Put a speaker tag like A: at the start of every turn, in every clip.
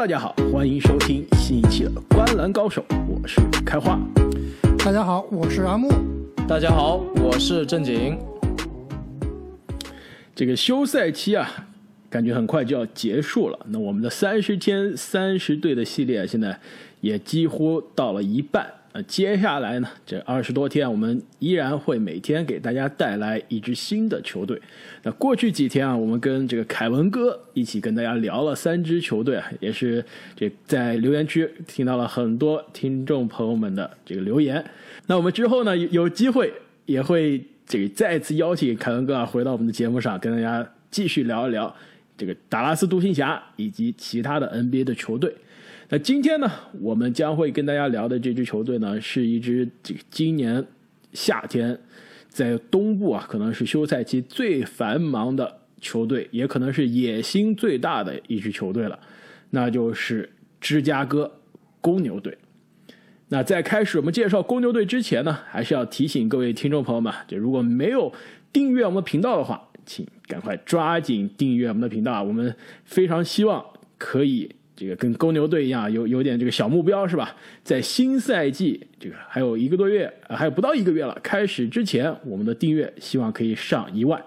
A: 大家好，欢迎收听新一期的《观篮高手》，我是开花。
B: 大家好，我是阿木。
C: 大家好，我是正经。
A: 这个休赛期啊，感觉很快就要结束了。那我们的三十天三十队的系列，现在也几乎到了一半。呃，接下来呢，这二十多天，我们依然会每天给大家带来一支新的球队。那过去几天啊，我们跟这个凯文哥一起跟大家聊了三支球队啊，也是这在留言区听到了很多听众朋友们的这个留言。那我们之后呢，有有机会也会这个再次邀请凯文哥啊回到我们的节目上，跟大家继续聊一聊这个达拉斯独行侠以及其他的 NBA 的球队。那今天呢，我们将会跟大家聊的这支球队呢，是一支这今年夏天在东部啊，可能是休赛期最繁忙的球队，也可能是野心最大的一支球队了，那就是芝加哥公牛队。那在开始我们介绍公牛队之前呢，还是要提醒各位听众朋友们，就如果没有订阅我们频道的话，请赶快抓紧订阅我们的频道啊！我们非常希望可以。这个跟公牛队一样，有有点这个小目标是吧？在新赛季这个还有一个多月，还有不到一个月了，开始之前，我们的订阅希望可以上一万，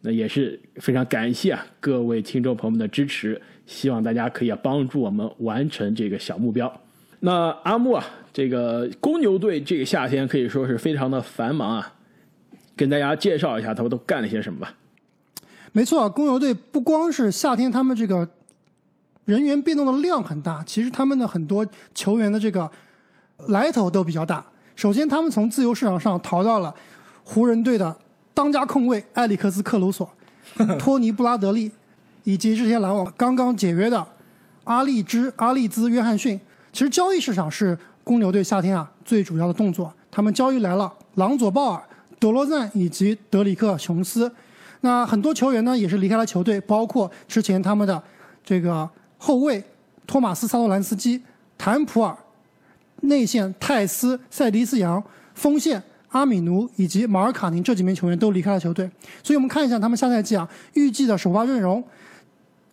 A: 那也是非常感谢啊各位听众朋友们的支持，希望大家可以帮助我们完成这个小目标。那阿木啊，这个公牛队这个夏天可以说是非常的繁忙啊，跟大家介绍一下他们都干了些什么吧。
B: 没错，公牛队不光是夏天，他们这个。人员变动的量很大，其实他们的很多球员的这个来头都比较大。首先，他们从自由市场上淘到了湖人队的当家控卫埃里克斯·克鲁索、托尼·布拉德利，以及之前篮网刚刚解约的阿利兹、阿利兹·约翰逊。其实交易市场是公牛队夏天啊最主要的动作。他们交易来了朗佐·鲍尔、德罗赞以及德里克·琼斯。那很多球员呢也是离开了球队，包括之前他们的这个。后卫托马斯·萨托兰斯基、坦普尔，内线泰斯、塞迪斯扬，锋线阿米奴以及马尔卡宁这几名球员都离开了球队。所以我们看一下他们下赛季啊预计的首发阵容。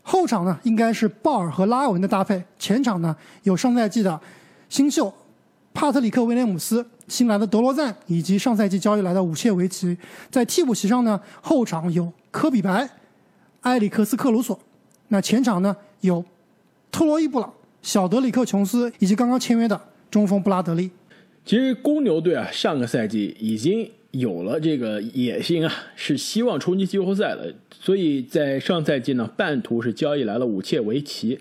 B: 后场呢应该是鲍尔和拉文的搭配，前场呢有上赛季的新秀帕特里克·威廉姆斯、新来的德罗赞以及上赛季交易来的武切维奇。在替补席上呢，后场有科比白、埃里克斯·克鲁索，那前场呢有。特罗伊·布朗、小德里克·琼斯以及刚刚签约的中锋布拉德利。
A: 其实公牛队啊，上个赛季已经有了这个野心啊，是希望冲击季后赛的。所以在上赛季呢，半途是交易来了武切维奇，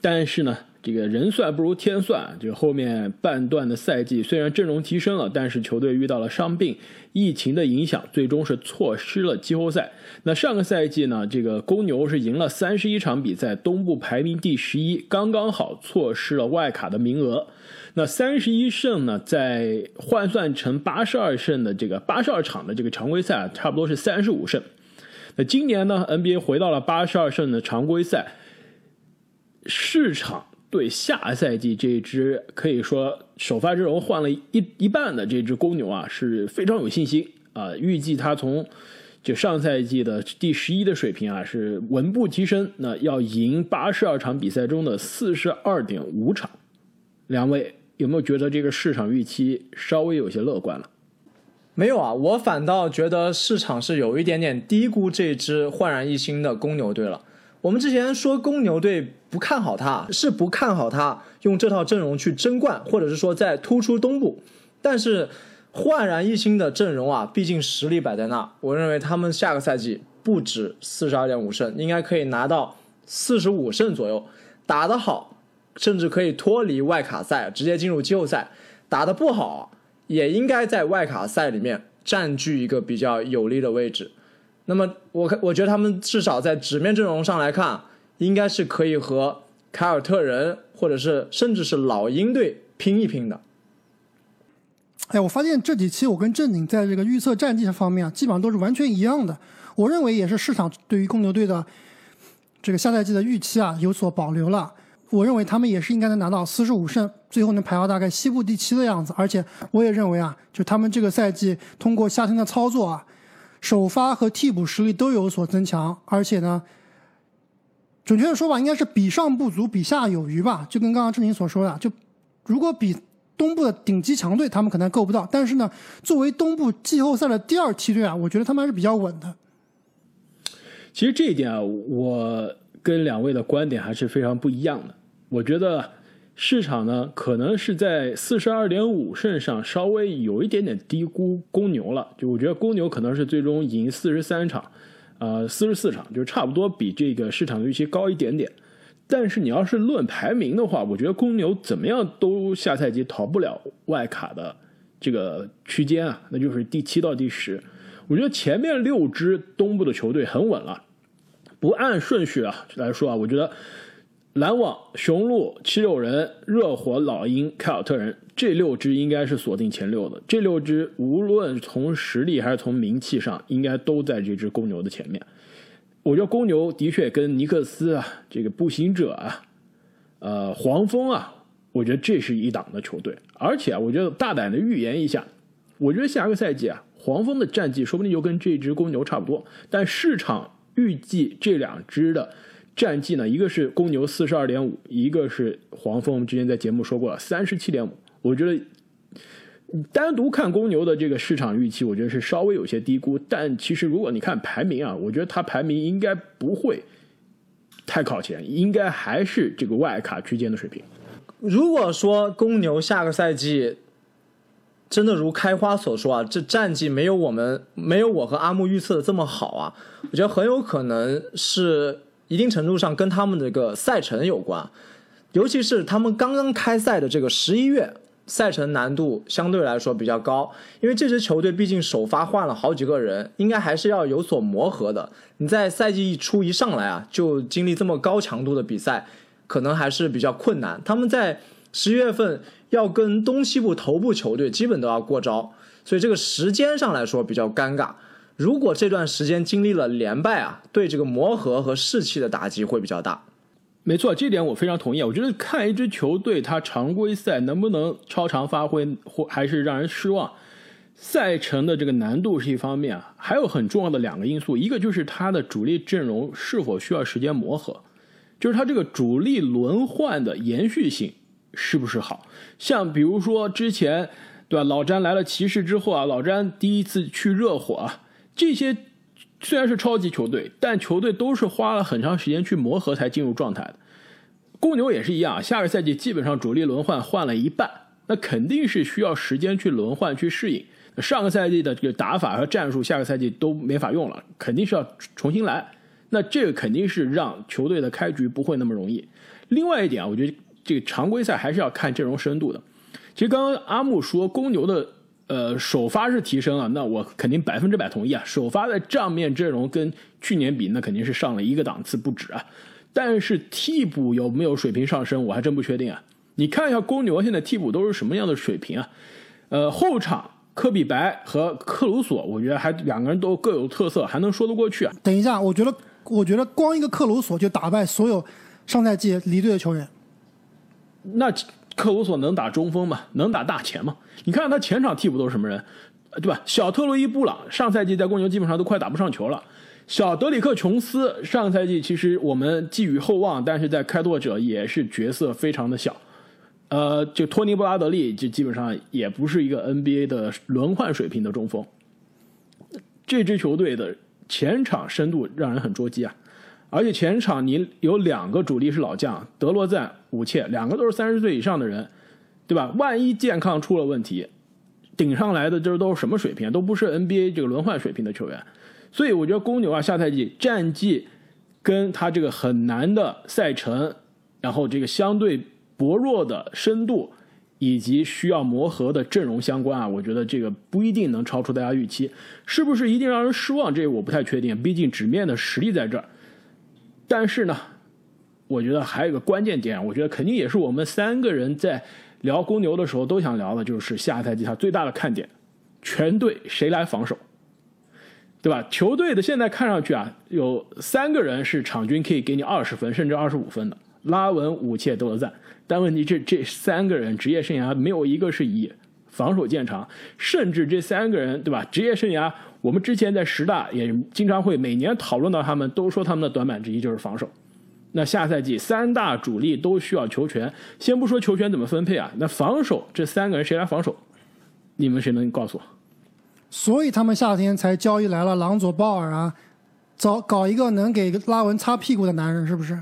A: 但是呢。这个人算不如天算，就后面半段的赛季虽然阵容提升了，但是球队遇到了伤病、疫情的影响，最终是错失了季后赛。那上个赛季呢，这个公牛是赢了三十一场比赛，东部排名第十一，刚刚好错失了外卡的名额。那三十一胜呢，在换算成八十二胜的这个八十二场的这个常规赛，差不多是三十五胜。那今年呢，NBA 回到了八十二胜的常规赛，市场。对下赛季这支可以说首发阵容换了一一半的这支公牛啊是非常有信心啊，预计他从就上赛季的第十一的水平啊是稳步提升，那要赢八十二场比赛中的四十二点五场。两位有没有觉得这个市场预期稍微有些乐观了？
C: 没有啊，我反倒觉得市场是有一点点低估这支焕然一新的公牛队了。我们之前说公牛队不看好他，是不看好他用这套阵容去争冠，或者是说在突出东部。但是焕然一新的阵容啊，毕竟实力摆在那，我认为他们下个赛季不止四十二点五胜，应该可以拿到四十五胜左右。打得好，甚至可以脱离外卡赛，直接进入季后赛；打得不好，也应该在外卡赛里面占据一个比较有利的位置。那么我看，我觉得他们至少在纸面阵容上来看，应该是可以和凯尔特人或者是甚至是老鹰队拼一拼的。
B: 哎，我发现这几期我跟正经在这个预测战绩方面啊，基本上都是完全一样的。我认为也是市场对于公牛队的这个下赛季的预期啊有所保留了。我认为他们也是应该能拿到四十五胜，最后能排到大概西部第七的样子。而且我也认为啊，就他们这个赛季通过夏天的操作啊。首发和替补实力都有所增强，而且呢，准确的说法应该是比上不足，比下有余吧。就跟刚刚志宁所说的，就如果比东部的顶级强队，他们可能够不到。但是呢，作为东部季后赛的第二梯队啊，我觉得他们还是比较稳的。
A: 其实这一点啊，我跟两位的观点还是非常不一样的。我觉得市场呢，可能是在四十二点五胜上稍微有一点点低估公牛了。就我觉得公牛可能是最终赢四十三场。呃，四十四场就差不多比这个市场预期高一点点，但是你要是论排名的话，我觉得公牛怎么样都下赛季逃不了外卡的这个区间啊，那就是第七到第十。我觉得前面六支东部的球队很稳了，不按顺序啊来说啊，我觉得篮网、雄鹿、七六人、热火、老鹰、凯尔特人。这六支应该是锁定前六的，这六支无论从实力还是从名气上，应该都在这支公牛的前面。我觉得公牛的确跟尼克斯啊、这个步行者啊、呃黄蜂啊，我觉得这是一档的球队。而且啊，我觉得大胆的预言一下，我觉得下个赛季啊，黄蜂的战绩说不定就跟这支公牛差不多。但市场预计这两支的战绩呢，一个是公牛四十二点五，一个是黄蜂。我们之前在节目说过了，三十七点五。我觉得单独看公牛的这个市场预期，我觉得是稍微有些低估。但其实如果你看排名啊，我觉得它排名应该不会太靠前，应该还是这个外卡区间的水平。
C: 如果说公牛下个赛季真的如开花所说啊，这战绩没有我们没有我和阿木预测的这么好啊，我觉得很有可能是一定程度上跟他们的这个赛程有关，尤其是他们刚刚开赛的这个十一月。赛程难度相对来说比较高，因为这支球队毕竟首发换了好几个人，应该还是要有所磨合的。你在赛季一出一上来啊，就经历这么高强度的比赛，可能还是比较困难。他们在十一月份要跟东西部头部球队基本都要过招，所以这个时间上来说比较尴尬。如果这段时间经历了连败啊，对这个磨合和士气的打击会比较大。
A: 没错，这点我非常同意。我觉得看一支球队，他常规赛能不能超常发挥，或还是让人失望。赛程的这个难度是一方面啊，还有很重要的两个因素，一个就是他的主力阵容是否需要时间磨合，就是他这个主力轮换的延续性是不是好。像比如说之前，对吧？老詹来了骑士之后啊，老詹第一次去热火啊，这些。虽然是超级球队，但球队都是花了很长时间去磨合才进入状态的。公牛也是一样，下个赛季基本上主力轮换换了一半，那肯定是需要时间去轮换去适应。上个赛季的这个打法和战术，下个赛季都没法用了，肯定是要重新来。那这个肯定是让球队的开局不会那么容易。另外一点啊，我觉得这个常规赛还是要看阵容深度的。其实刚刚阿木说公牛的。呃，首发是提升了，那我肯定百分之百同意啊。首发的账面阵容跟去年比，那肯定是上了一个档次不止啊。但是替补有没有水平上升，我还真不确定啊。你看一下公牛现在替补都是什么样的水平啊？呃，后场科比白和克鲁索，我觉得还两个人都各有特色，还能说得过去啊。
B: 等一下，我觉得，我觉得光一个克鲁索就打败所有上赛季离队的球员。
A: 那。克鲁索能打中锋吗？能打大前吗？你看看他前场替补都是什么人，对吧？小特洛伊·布朗上赛季在公牛基本上都快打不上球了。小德里克·琼斯上赛季其实我们寄予厚望，但是在开拓者也是角色非常的小。呃，就托尼·布拉德利就基本上也不是一个 NBA 的轮换水平的中锋。这支球队的前场深度让人很捉急啊。而且前场你有两个主力是老将，德罗赞、武切，两个都是三十岁以上的人，对吧？万一健康出了问题，顶上来的这都是什么水平？都不是 NBA 这个轮换水平的球员。所以我觉得公牛啊，下赛季战绩跟他这个很难的赛程，然后这个相对薄弱的深度，以及需要磨合的阵容相关啊，我觉得这个不一定能超出大家预期。是不是一定让人失望？这个我不太确定，毕竟纸面的实力在这儿。但是呢，我觉得还有一个关键点，我觉得肯定也是我们三个人在聊公牛的时候都想聊的，就是下赛季他最大的看点，全队谁来防守，对吧？球队的现在看上去啊，有三个人是场均可以给你二十分甚至二十五分的，拉文、武切、德罗赞。但问题这这三个人职业生涯没有一个是以防守见长，甚至这三个人，对吧？职业生涯。我们之前在十大也经常会每年讨论到他们，都说他们的短板之一就是防守。那下赛季三大主力都需要球权，先不说球权怎么分配啊，那防守这三个人谁来防守？你们谁能告诉我？
B: 所以他们夏天才交易来了朗佐鲍尔啊，找搞一个能给拉文擦屁股的男人，是不是？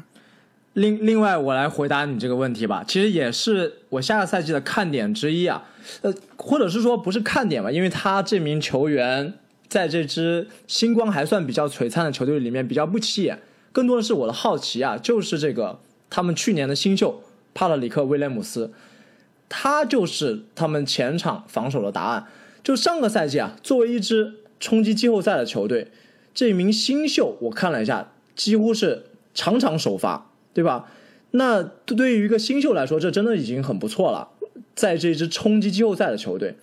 C: 另另外，我来回答你这个问题吧。其实也是我下个赛季的看点之一啊，呃，或者是说不是看点吧，因为他这名球员在这支星光还算比较璀璨的球队里面比较不起眼。更多的是我的好奇啊，就是这个他们去年的新秀帕特里克威廉姆斯，他就是他们前场防守的答案。就上个赛季啊，作为一支冲击季后赛的球队，这名新秀我看了一下，几乎是场场首发。对吧？那对于一个新秀来说，这真的已经很不错了。在这支冲击季后赛的球队，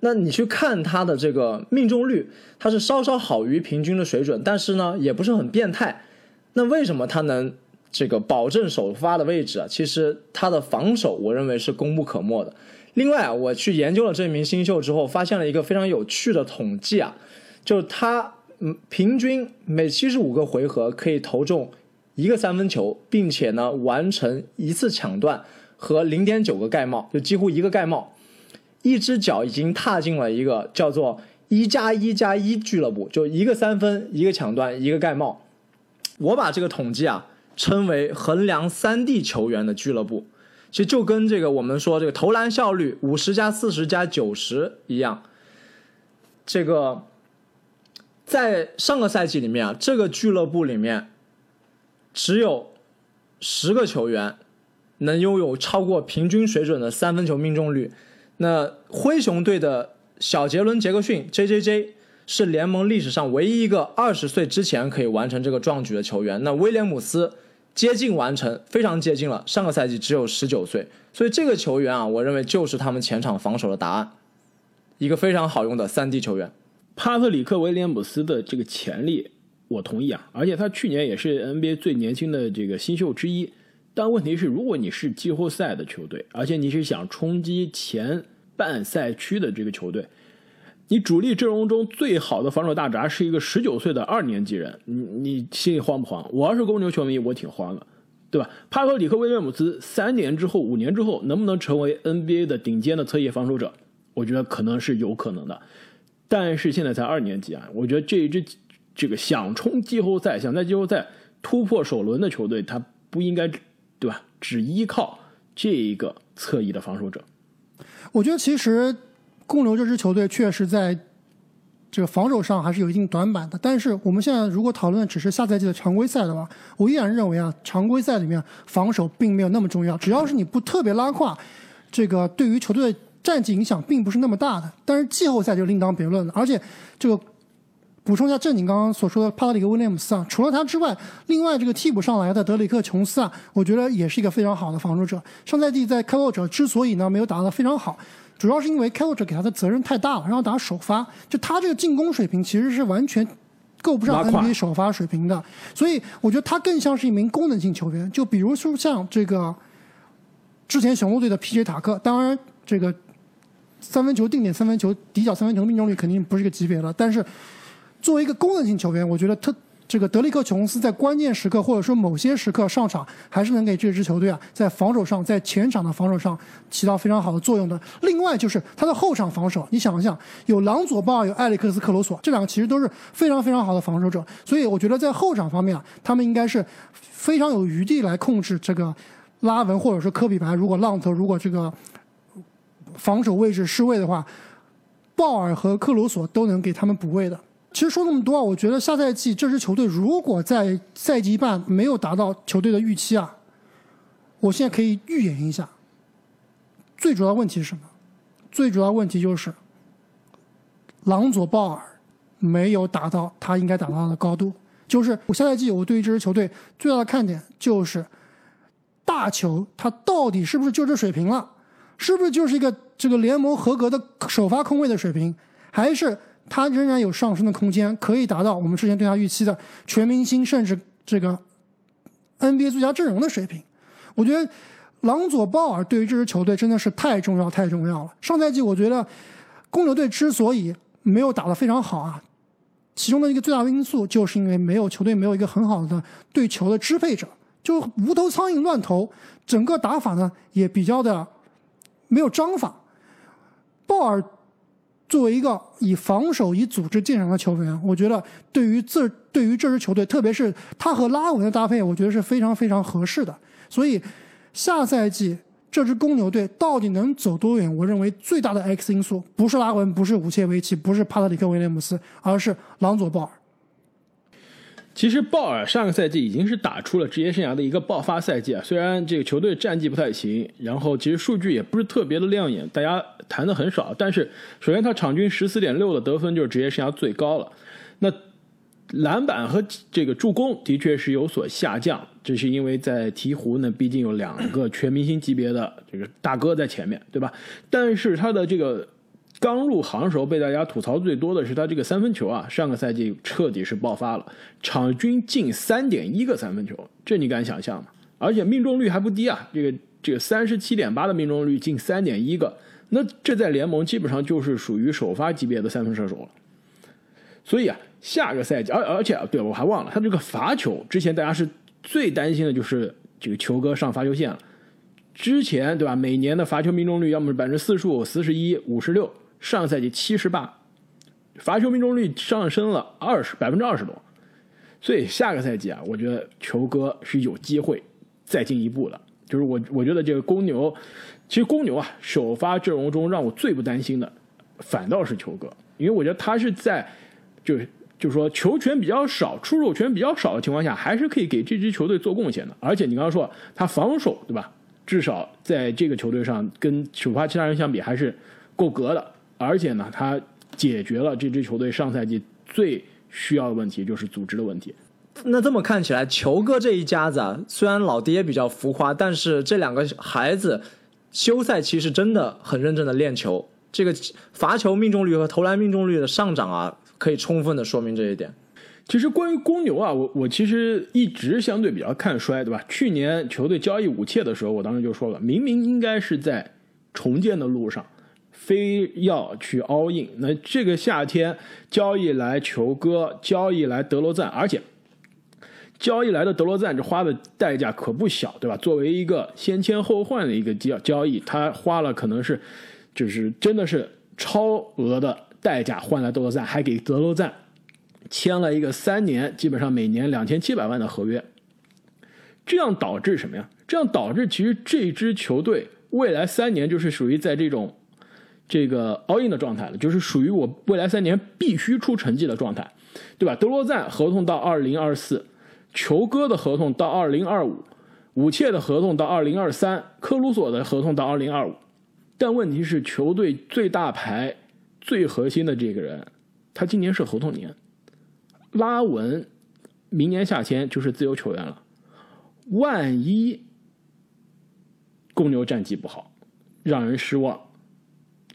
C: 那你去看他的这个命中率，他是稍稍好于平均的水准，但是呢，也不是很变态。那为什么他能这个保证首发的位置啊？其实他的防守，我认为是功不可没的。另外啊，我去研究了这名新秀之后，发现了一个非常有趣的统计啊，就是他嗯，平均每七十五个回合可以投中。一个三分球，并且呢完成一次抢断和零点九个盖帽，就几乎一个盖帽，一只脚已经踏进了一个叫做一加一加一俱乐部，就一个三分，一个抢断，一个盖帽。我把这个统计啊称为衡量三 D 球员的俱乐部，其实就跟这个我们说这个投篮效率五十加四十加九十一样。这个在上个赛季里面啊，这个俱乐部里面。只有十个球员能拥有超过平均水准的三分球命中率。那灰熊队的小杰伦·杰克逊 （J.J.J.） 是联盟历史上唯一一个二十岁之前可以完成这个壮举的球员。那威廉姆斯接近完成，非常接近了。上个赛季只有十九岁，所以这个球员啊，我认为就是他们前场防守的答案，一个非常好用的三 D 球员。
A: 帕特里克·威廉姆斯的这个潜力。我同意啊，而且他去年也是 NBA 最年轻的这个新秀之一。但问题是，如果你是季后赛的球队，而且你是想冲击前半赛区的这个球队，你主力阵容中最好的防守大闸是一个十九岁的二年级人，你你心里慌不慌？我要是公牛球迷，我挺慌的，对吧？帕克里克·威廉姆斯三年之后、五年之后能不能成为 NBA 的顶尖的侧翼防守者？我觉得可能是有可能的，但是现在才二年级啊，我觉得这一支。这个想冲季后赛、想在季后赛突破首轮的球队，他不应该，只依靠这一个侧翼的防守者。
B: 我觉得其实公牛这支球队确实在这个防守上还是有一定短板的。但是我们现在如果讨论只是下赛季的常规赛的话，我依然认为啊，常规赛里面防守并没有那么重要。只要是你不特别拉胯，这个对于球队的战绩影响并不是那么大的。但是季后赛就另当别论了，而且这个。补充一下正经刚刚所说的帕特里克威廉姆斯啊，除了他之外，另外这个替补上来的德里克琼斯啊，我觉得也是一个非常好的防守者。上赛季在开拓者之所以呢没有打得非常好，主要是因为开拓者给他的责任太大了，让他打首发，就他这个进攻水平其实是完全够不上 NBA 首发水平的。所以我觉得他更像是一名功能性球员，就比如说像这个之前雄鹿队的 PJ 塔克，当然这个三分球定点三分球、底角三分球命中率肯定不是个级别了，但是。作为一个功能性球员，我觉得特这个德里克琼斯在关键时刻或者说某些时刻上场，还是能给这支球队啊在防守上，在前场的防守上起到非常好的作用的。另外就是他的后场防守，你想一想，有朗佐鲍尔，有埃里克斯克罗索，这两个其实都是非常非常好的防守者。所以我觉得在后场方面啊，他们应该是非常有余地来控制这个拉文或者说科比白。如果浪头如果这个防守位置失位的话，鲍尔和克罗索都能给他们补位的。其实说那么多啊，我觉得下赛季这支球队如果在赛季一半没有达到球队的预期啊，我现在可以预言一下，最主要问题是什么？最主要问题就是朗佐鲍尔没有达到他应该达到的高度。就是我下赛季我对于这支球队最大的看点就是大球，他到底是不是就这水平了？是不是就是一个这个联盟合格的首发空位的水平？还是？他仍然有上升的空间，可以达到我们之前对他预期的全明星，甚至这个 NBA 最佳阵容的水平。我觉得朗佐鲍尔对于这支球队真的是太重要、太重要了。上赛季我觉得公牛队之所以没有打得非常好啊，其中的一个最大的因素，就是因为没有球队没有一个很好的对球的支配者，就无头苍蝇乱投，整个打法呢也比较的没有章法。鲍尔作为一个以防守、以组织见长的球员，我觉得对于这对于这支球队，特别是他和拉文的搭配，我觉得是非常非常合适的。所以下赛季这支公牛队到底能走多远？我认为最大的 X 因素不是拉文，不是武切维奇，不是帕特里克威廉姆斯，而是朗佐鲍尔。
A: 其实鲍尔上个赛季已经是打出了职业生涯的一个爆发赛季啊，虽然这个球队战绩不太行，然后其实数据也不是特别的亮眼，大家谈的很少。但是首先他场均十四点六的得分就是职业生涯最高了，那篮板和这个助攻的确是有所下降，这是因为在鹈鹕呢，毕竟有两个全明星级别的这个大哥在前面，对吧？但是他的这个。刚入行时候被大家吐槽最多的是他这个三分球啊，上个赛季彻底是爆发了，场均进三点一个三分球，这你敢想象吗？而且命中率还不低啊，这个这个三十七点八的命中率，进三点一个，那这在联盟基本上就是属于首发级别的三分射手了。所以啊，下个赛季，而而且，对我还忘了，他这个罚球，之前大家是最担心的就是这个球哥上罚球线了，之前对吧？每年的罚球命中率要么是百分之四十五、四十一、五十六。上赛季七十八，罚球命中率上升了二十百分之二十多，所以下个赛季啊，我觉得球哥是有机会再进一步的。就是我我觉得这个公牛，其实公牛啊首发阵容中让我最不担心的，反倒是球哥，因为我觉得他是在就是就是说球权比较少、出手权比较少的情况下，还是可以给这支球队做贡献的。而且你刚刚说他防守对吧？至少在这个球队上跟首发其他人相比还是够格的。而且呢，他解决了这支球队上赛季最需要的问题，就是组织的问题。
C: 那这么看起来，球哥这一家子啊，虽然老爹比较浮夸，但是这两个孩子休赛期是真的很认真的练球。这个罚球命中率和投篮命中率的上涨啊，可以充分的说明这一点。
A: 其实关于公牛啊，我我其实一直相对比较看衰，对吧？去年球队交易武切的时候，我当时就说了，明明应该是在重建的路上。非要去 all in，那这个夏天交易来球哥，交易来德罗赞，而且交易来的德罗赞这花的代价可不小，对吧？作为一个先签后换的一个交交易，他花了可能是就是真的是超额的代价换来德罗赞，还给德罗赞签了一个三年，基本上每年两千七百万的合约，这样导致什么呀？这样导致其实这支球队未来三年就是属于在这种。这个 all in 的状态了，就是属于我未来三年必须出成绩的状态，对吧？德罗赞合同到二零二四，球哥的合同到二零二五，武切的合同到二零二三，科鲁索的合同到二零二五。但问题是，球队最大牌、最核心的这个人，他今年是合同年，拉文明年夏天就是自由球员了。万一公牛战绩不好，让人失望。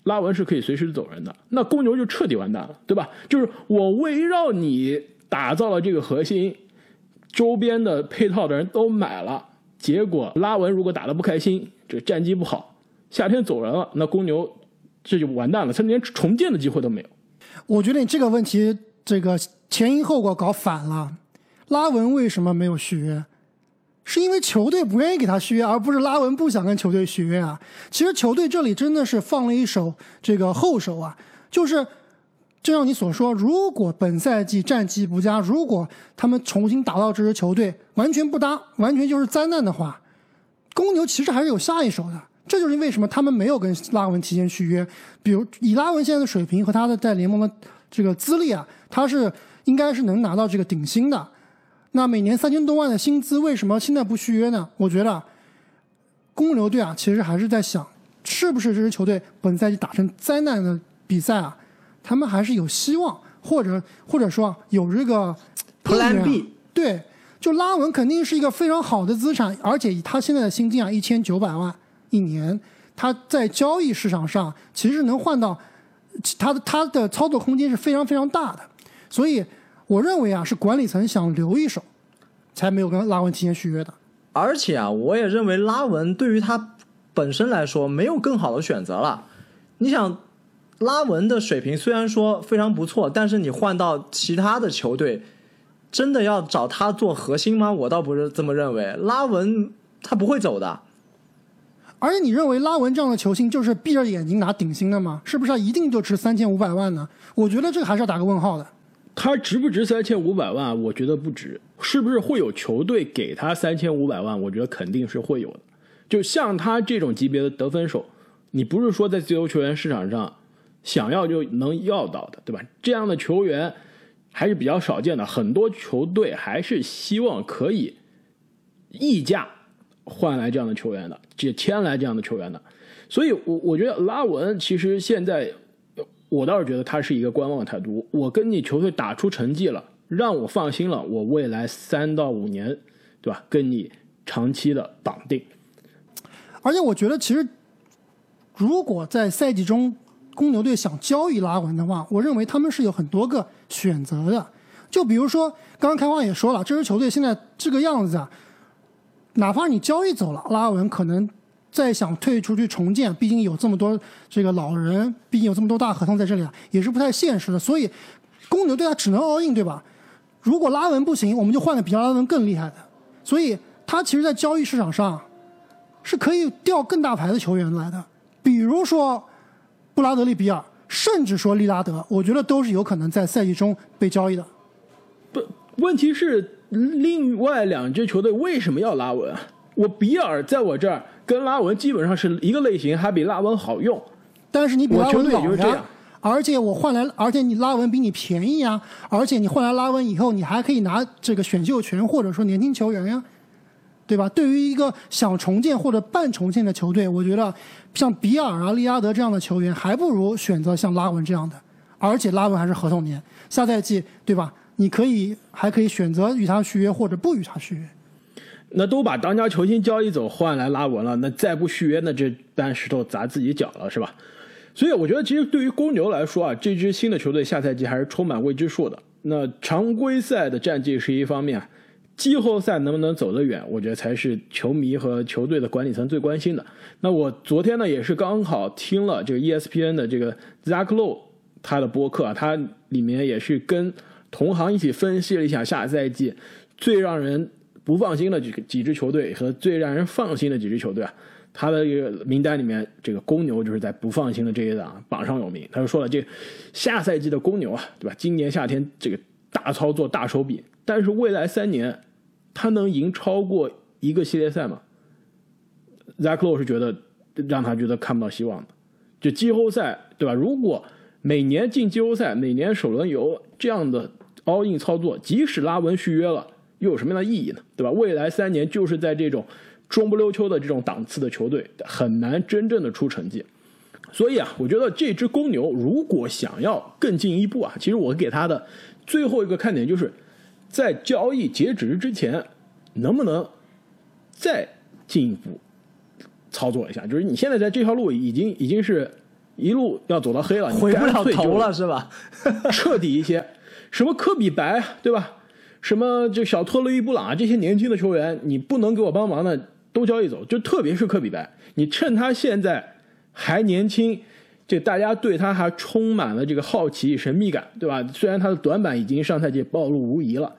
A: 拉文是可以随时走人的，那公牛就彻底完蛋了，对吧？就是我围绕你打造了这个核心，周边的配套的人都买了，结果拉文如果打得不开心，这战绩不好，夏天走人了，那公牛这就完蛋了，他连重建的机会都没有。
B: 我觉得你这个问题，这个前因后果搞反了。拉文为什么没有续约？是因为球队不愿意给他续约，而不是拉文不想跟球队续约啊。其实球队这里真的是放了一手这个后手啊，就是就像你所说，如果本赛季战绩不佳，如果他们重新打造这支球队完全不搭，完全就是灾难的话，公牛其实还是有下一手的。这就是为什么他们没有跟拉文提前续约。比如以拉文现在的水平和他的在联盟的这个资历啊，他是应该是能拿到这个顶薪的。那每年三千多万的薪资，为什么现在不续约呢？我觉得公牛队啊，其实还是在想，是不是这支球队本赛季打成灾难的比赛啊，他们还是有希望，或者或者说有这个
C: Plan B。
B: 对，就拉文肯定是一个非常好的资产，而且以他现在的薪金啊，一千九百万一年，他在交易市场上其实能换到他的他的操作空间是非常非常大的，所以。我认为啊，是管理层想留一手，才没有跟拉文提前续约的。
C: 而且啊，我也认为拉文对于他本身来说没有更好的选择了。你想，拉文的水平虽然说非常不错，但是你换到其他的球队，真的要找他做核心吗？我倒不是这么认为。拉文他不会走的。
B: 而且你认为拉文这样的球星就是闭着眼睛拿顶薪的吗？是不是一定就值三千五百万呢？我觉得这个还是要打个问号的。
A: 他值不值三千五百万？我觉得不值。是不是会有球队给他三千五百万？我觉得肯定是会有的。就像他这种级别的得分手，你不是说在自由球员市场上想要就能要到的，对吧？这样的球员还是比较少见的。很多球队还是希望可以溢价换来这样的球员的，就签来这样的球员的。所以，我我觉得拉文其实现在，我倒是觉得他是一个观望态度。我跟你球队打出成绩了，让我放心了，我未来三到五年，对吧？跟你长期的绑定。
B: 而且我觉得，其实如果在赛季中公牛队想交易拉文的话，我认为他们是有很多个选择的。就比如说，刚刚开花也说了，这支球队现在这个样子啊，哪怕你交易走了拉文，可能再想退出去重建，毕竟有这么多这个老人，毕竟有这么多大合同在这里啊，也是不太现实的。所以公牛队他只能 all in，对吧？如果拉文不行，我们就换个比拉文更厉害的。所以他其实，在交易市场上。是可以调更大牌的球员来的，比如说布拉德利比尔，甚至说利拉德，我觉得都是有可能在赛季中被交易的。
A: 不，问题是另外两支球队为什么要拉文？我比尔在我这儿跟拉文基本上是一个类型，还比拉文好用。
B: 但是你比拉文
A: 老呀，
B: 而且我换来，而且你拉文比你便宜呀，而且你换来拉文以后，你还可以拿这个选秀权或者说年轻球员呀。对吧？对于一个想重建或者半重建的球队，我觉得像比尔啊、利拉德这样的球员，还不如选择像拉文这样的，而且拉文还是合同年，下赛季对吧？你可以还可以选择与他续约或者不与他续约。
A: 那都把当家球星交易走换来拉文了，那再不续约，那这搬石头砸自己脚了，是吧？所以我觉得，其实对于公牛来说啊，这支新的球队下赛季还是充满未知数的。那常规赛的战绩是一方面。季后赛能不能走得远，我觉得才是球迷和球队的管理层最关心的。那我昨天呢，也是刚好听了这个 ESPN 的这个 Zach Lowe 他的播客，他里面也是跟同行一起分析了一下下赛季最让人不放心的几几支球队和最让人放心的几支球队啊。他的这个名单里面，这个公牛就是在不放心的这一档榜上有名。他就说了，这下赛季的公牛啊，对吧？今年夏天这个大操作、大手笔，但是未来三年。他能赢超过一个系列赛吗？Zach Lowe 是觉得让他觉得看不到希望的。就季后赛，对吧？如果每年进季后赛，每年首轮游这样的 all in 操作，即使拉文续约了，又有什么样的意义呢？对吧？未来三年就是在这种中不溜秋的这种档次的球队，很难真正的出成绩。所以啊，我觉得这支公牛如果想要更进一步啊，其实我给他的最后一个看点就是。在交易截止之前，能不能再进一步操作一下？就是你现在在这条路已经已经是一路要走到黑了，
C: 回不了头了，是吧？
A: 彻底一些，什么科比白，对吧？什么这小特洛伊布朗啊，这些年轻的球员，你不能给我帮忙的都交易走。就特别是科比白，你趁他现在还年轻。这大家对他还充满了这个好奇、神秘感，对吧？虽然他的短板已经上赛季暴露无遗了。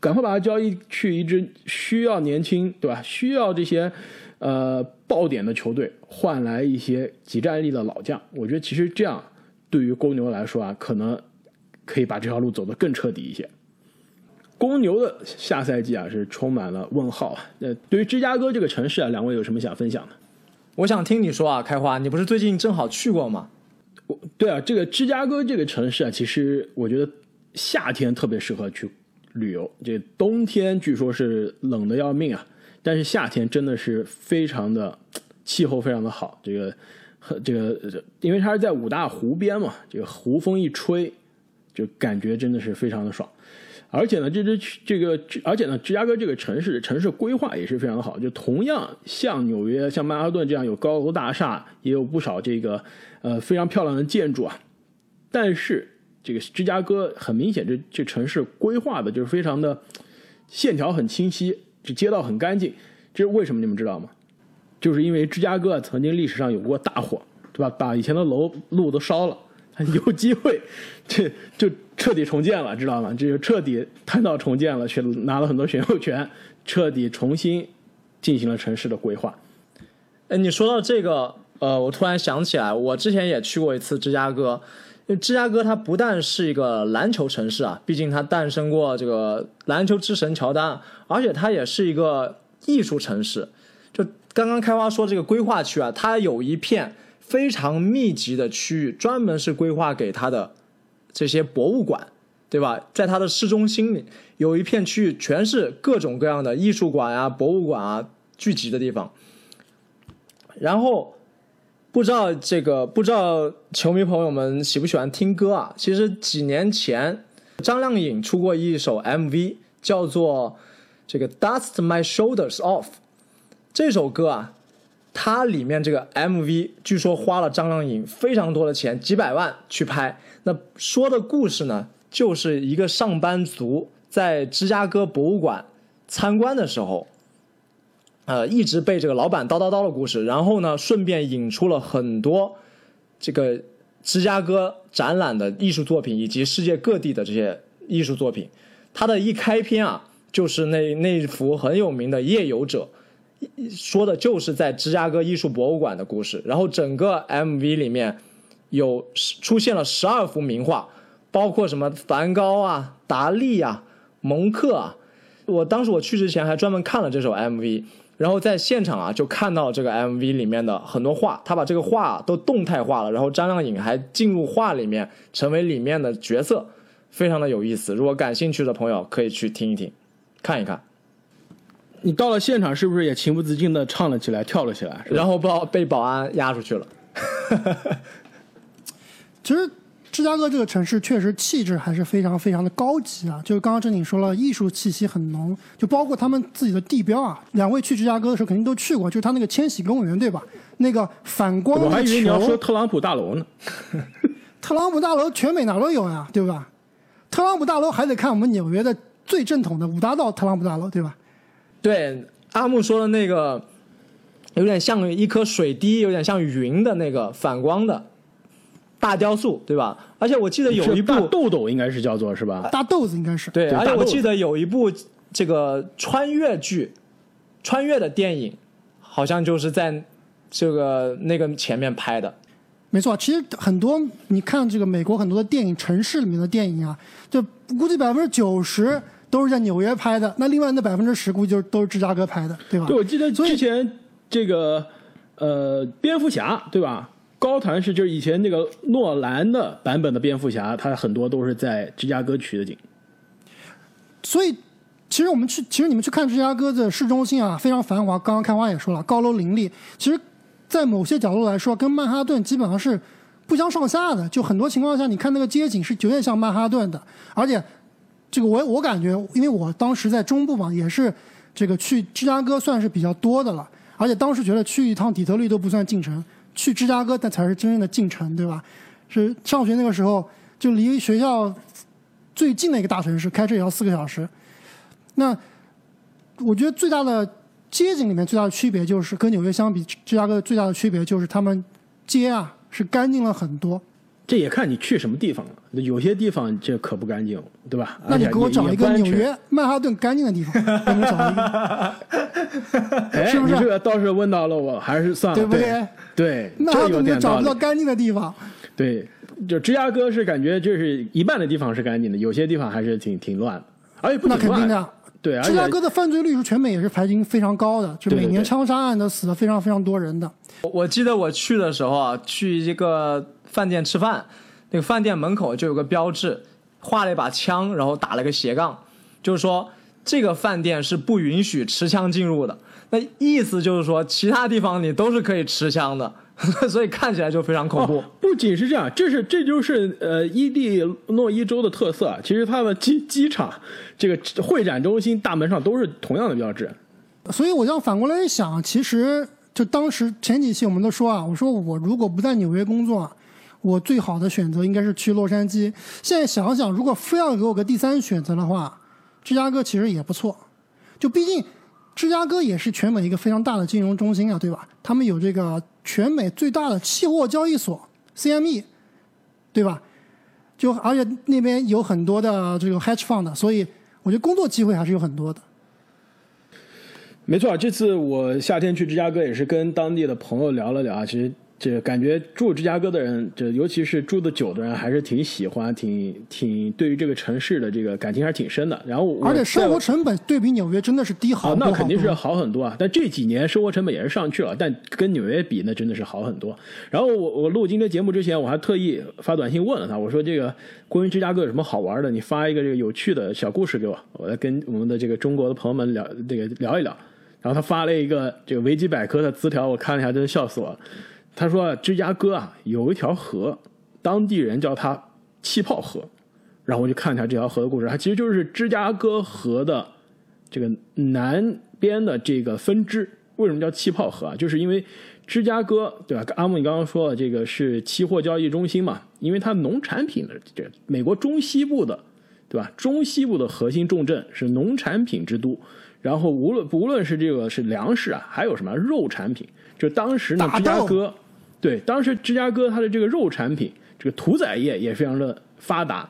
A: 赶快把他交易去一支需要年轻，对吧？需要这些呃爆点的球队，换来一些几战力的老将。我觉得其实这样对于公牛来说啊，可能可以把这条路走得更彻底一些。公牛的下赛季啊是充满了问号啊。那对于芝加哥这个城市啊，两位有什么想分享的？
C: 我想听你说啊，开花，你不是最近正好去过吗？
A: 我对啊，这个芝加哥这个城市啊，其实我觉得夏天特别适合去。旅游，这冬天据说是冷的要命啊，但是夏天真的是非常的气候非常的好。这个和这个，因为它是在五大湖边嘛，这个湖风一吹，就感觉真的是非常的爽。而且呢，这支这个，而且呢，芝加哥这个城市城市规划也是非常的好。就同样像纽约、像曼哈顿这样有高楼大厦，也有不少这个呃非常漂亮的建筑啊，但是。这个芝加哥很明显，这这城市规划的就是非常的线条很清晰，这街道很干净。这是为什么？你们知道吗？就是因为芝加哥曾经历史上有过大火，对吧？把以前的楼路都烧了，有机会，这就彻底重建了，知道吗？这就彻底谈到重建了，去拿了很多选秀权，彻底重新进行了城市的规划。
C: 哎，你说到这个，呃，我突然想起来，我之前也去过一次芝加哥。芝加哥它不但是一个篮球城市啊，毕竟它诞生过这个篮球之神乔丹，而且它也是一个艺术城市。就刚刚开花说这个规划区啊，它有一片非常密集的区域，专门是规划给它的这些博物馆，对吧？在它的市中心里有一片区域，全是各种各样的艺术馆啊、博物馆啊聚集的地方。然后。不知道这个，不知道球迷朋友们喜不喜欢听歌啊？其实几年前，张靓颖出过一首 MV，叫做《这个 Dust My Shoulders Off》。这首歌啊，它里面这个 MV 据说花了张靓颖非常多的钱，几百万去拍。那说的故事呢，就是一个上班族在芝加哥博物馆参观的时候。呃，一直被这个老板叨叨叨的故事，然后呢，顺便引出了很多这个芝加哥展览的艺术作品，以及世界各地的这些艺术作品。它的一开篇啊，就是那那幅很有名的《夜游者》，说的就是在芝加哥艺术博物馆的故事。然后整个 MV 里面有出现了十二幅名画，包括什么梵高啊、达利啊、蒙克啊。我当时我去之前还专门看了这首 MV。然后在现场啊，就看到这个 MV 里面的很多画，他把这个画都动态化了，然后张靓颖还进入画里面，成为里面的角色，非常的有意思。如果感兴趣的朋友可以去听一听，看一看。
A: 你到了现场是不是也情不自禁的唱了起来，跳了起来？
C: 然后被被保安押出去了。
B: 其实。芝加哥这个城市确实气质还是非常非常的高级啊！就是刚刚正经说了，艺术气息很浓，就包括他们自己的地标啊。两位去芝加哥的时候肯定都去过，就是他那个千禧公园，对吧？那个反光的
A: 我还以为你要说特朗普大楼呢。
B: 特朗普大楼全美哪都有呀，对吧？特朗普大楼还得看我们纽约的最正统的五大道特朗普大楼，对吧？
C: 对，阿木说的那个有点像一颗水滴，有点像云的那个反光的。大雕塑对吧？而且我记得有一部
A: 豆豆应该是叫做是吧？
B: 大豆子应该是
C: 对，而且我记得有一部这个穿越剧，穿越的电影，好像就是在这个那个前面拍的。
B: 没错，其实很多你看这个美国很多的电影，城市里面的电影啊，就估计百分之九十都是在纽约拍的，那另外那百分之十估计就是都是芝加哥拍的，对吧？
A: 对，我记得之前这个呃蝙蝠侠对吧？高谈是就是以前那个诺兰的版本的蝙蝠侠，他很多都是在芝加哥取的景。
B: 所以，其实我们去，其实你们去看芝加哥的市中心啊，非常繁华。刚刚开花也说了，高楼林立。其实，在某些角度来说，跟曼哈顿基本上是不相上下的。就很多情况下，你看那个街景是有点像曼哈顿的。而且，这个我我感觉，因为我当时在中部嘛，也是这个去芝加哥算是比较多的了。而且当时觉得去一趟底特律都不算进城。去芝加哥，那才是真正的进城，对吧？是上学那个时候，就离学校最近的一个大城市，开车也要四个小时。那我觉得最大的街景里面最大的区别就是跟纽约相比，芝加哥最大的区别就是他们街啊是干净了很多。
A: 这也看你去什么地方了，有些地方这可不干净，对吧？
B: 那你给我找一个纽约曼哈顿干净的地方，给我找一个。是不是？
A: 这个倒是问到了我，还是算了，
B: 对不对？
A: 对，
B: 曼哈顿就找不到干净的地方。
A: 对，就芝加哥是感觉就是一半的地方是干净的，有些地方还是挺挺乱的，而且不
B: 那肯定的。
A: 对，
B: 芝加哥的犯罪率是全美也是排名非常高的，就每年枪杀案都死了非常非常多人的。
C: 我记得我去的时候啊，去一个。饭店吃饭，那个饭店门口就有个标志，画了一把枪，然后打了个斜杠，就是说这个饭店是不允许持枪进入的。那意思就是说，其他地方你都是可以持枪的，所以看起来就非常恐怖。
A: 不仅是这样，这是这就是呃伊利诺伊州的特色。其实他的机机场这个会展中心大门上都是同样的标志。
B: 所以我要反过来想，其实就当时前几期我们都说啊，我说我如果不在纽约工作。我最好的选择应该是去洛杉矶。现在想想，如果非要给我个第三选择的话，芝加哥其实也不错。就毕竟芝加哥也是全美一个非常大的金融中心啊，对吧？他们有这个全美最大的期货交易所 CME，对吧？就而且那边有很多的这个 hedge fund，所以我觉得工作机会还是有很多的。
A: 没错，这次我夏天去芝加哥也是跟当地的朋友聊了聊啊，其实这感觉住芝加哥的人，这尤其是住的久的人，还是挺喜欢、挺挺对于这个城市的这个感情还是挺深的。然后
B: 而且生活成本对比纽约真的是低好
A: 啊，
B: 多
A: 那肯定是
B: 好
A: 很多啊。但这几年生活成本也是上去了，但跟纽约比，那真的是好很多。然后我我录今天节目之前，我还特意发短信问了他，我说这个关于芝加哥有什么好玩的？你发一个这个有趣的小故事给我，我来跟我们的这个中国的朋友们聊这个聊一聊。然后他发了一个这个维基百科的词条，我看了一下，真是笑死我了。他说芝加哥啊有一条河，当地人叫它气泡河。然后我就看了一下这条河的故事，它其实就是芝加哥河的这个南边的这个分支。为什么叫气泡河啊？就是因为芝加哥对吧？阿木你刚刚说了，这个是期货交易中心嘛，因为它农产品的这美国中西部的对吧？中西部的核心重镇是农产品之都。然后无论不论是这个是粮食啊，还有什么肉产品，就当时呢，芝加哥对当时芝加哥它的这个肉产品，这个屠宰业也非常的发达，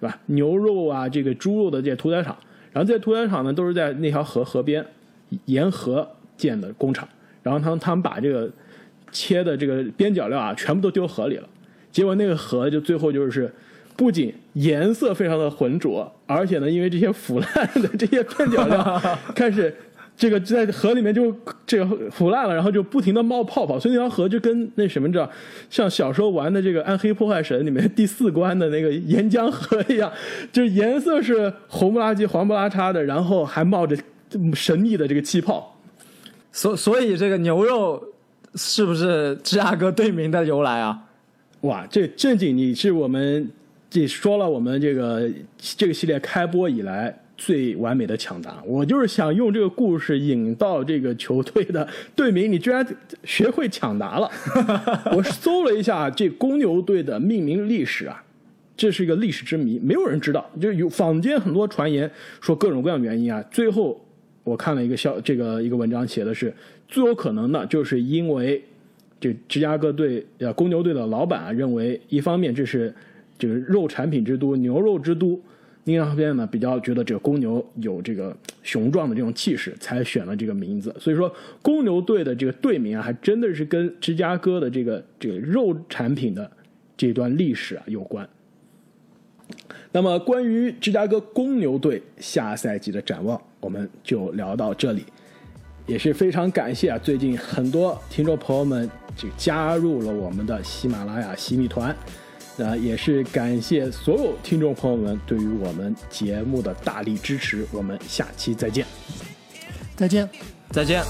A: 对吧？牛肉啊，这个猪肉的这些屠宰场，然后这些屠宰场呢都是在那条河河边沿河建的工厂，然后他们他们把这个切的这个边角料啊全部都丢河里了，结果那个河就最后就是。不仅颜色非常的浑浊，而且呢，因为这些腐烂的这些边角料 开始这个在河里面就这个腐烂了，然后就不停的冒泡泡，所以那条河就跟那什么，着，像小时候玩的这个《暗黑破坏神》里面第四关的那个岩浆河一样，就是颜色是红不拉几、黄不拉碴的，然后还冒着神秘的这个气泡。
C: 所所以这个牛肉是不是芝加哥队名的由来啊？
A: 哇，这正经你是我们这说了我们这个这个系列开播以来最完美的抢答。我就是想用这个故事引到这个球队的队名，你居然学会抢答了。我搜了一下这公牛队的命名历史啊，这是一个历史之谜，没有人知道。就有坊间很多传言说各种各样原因啊，最后我看了一个消这个一个文章写的是最有可能的，就是因为这芝加哥队呃公牛队的老板啊认为，一方面这是这个肉产品之都、牛肉之都，另一方面呢比较觉得这个公牛有这个雄壮的这种气势，才选了这个名字。所以说，公牛队的这个队名啊，还真的是跟芝加哥的这个这个肉产品的这段历史啊有关。那么，关于芝加哥公牛队下赛季的展望，我们就聊到这里。也是非常感谢啊，最近很多听众朋友们就加入了我们的喜马拉雅西米团，那也是感谢所有听众朋友们对于我们节目的大力支持我们下期再见。
B: 再见。
C: 再见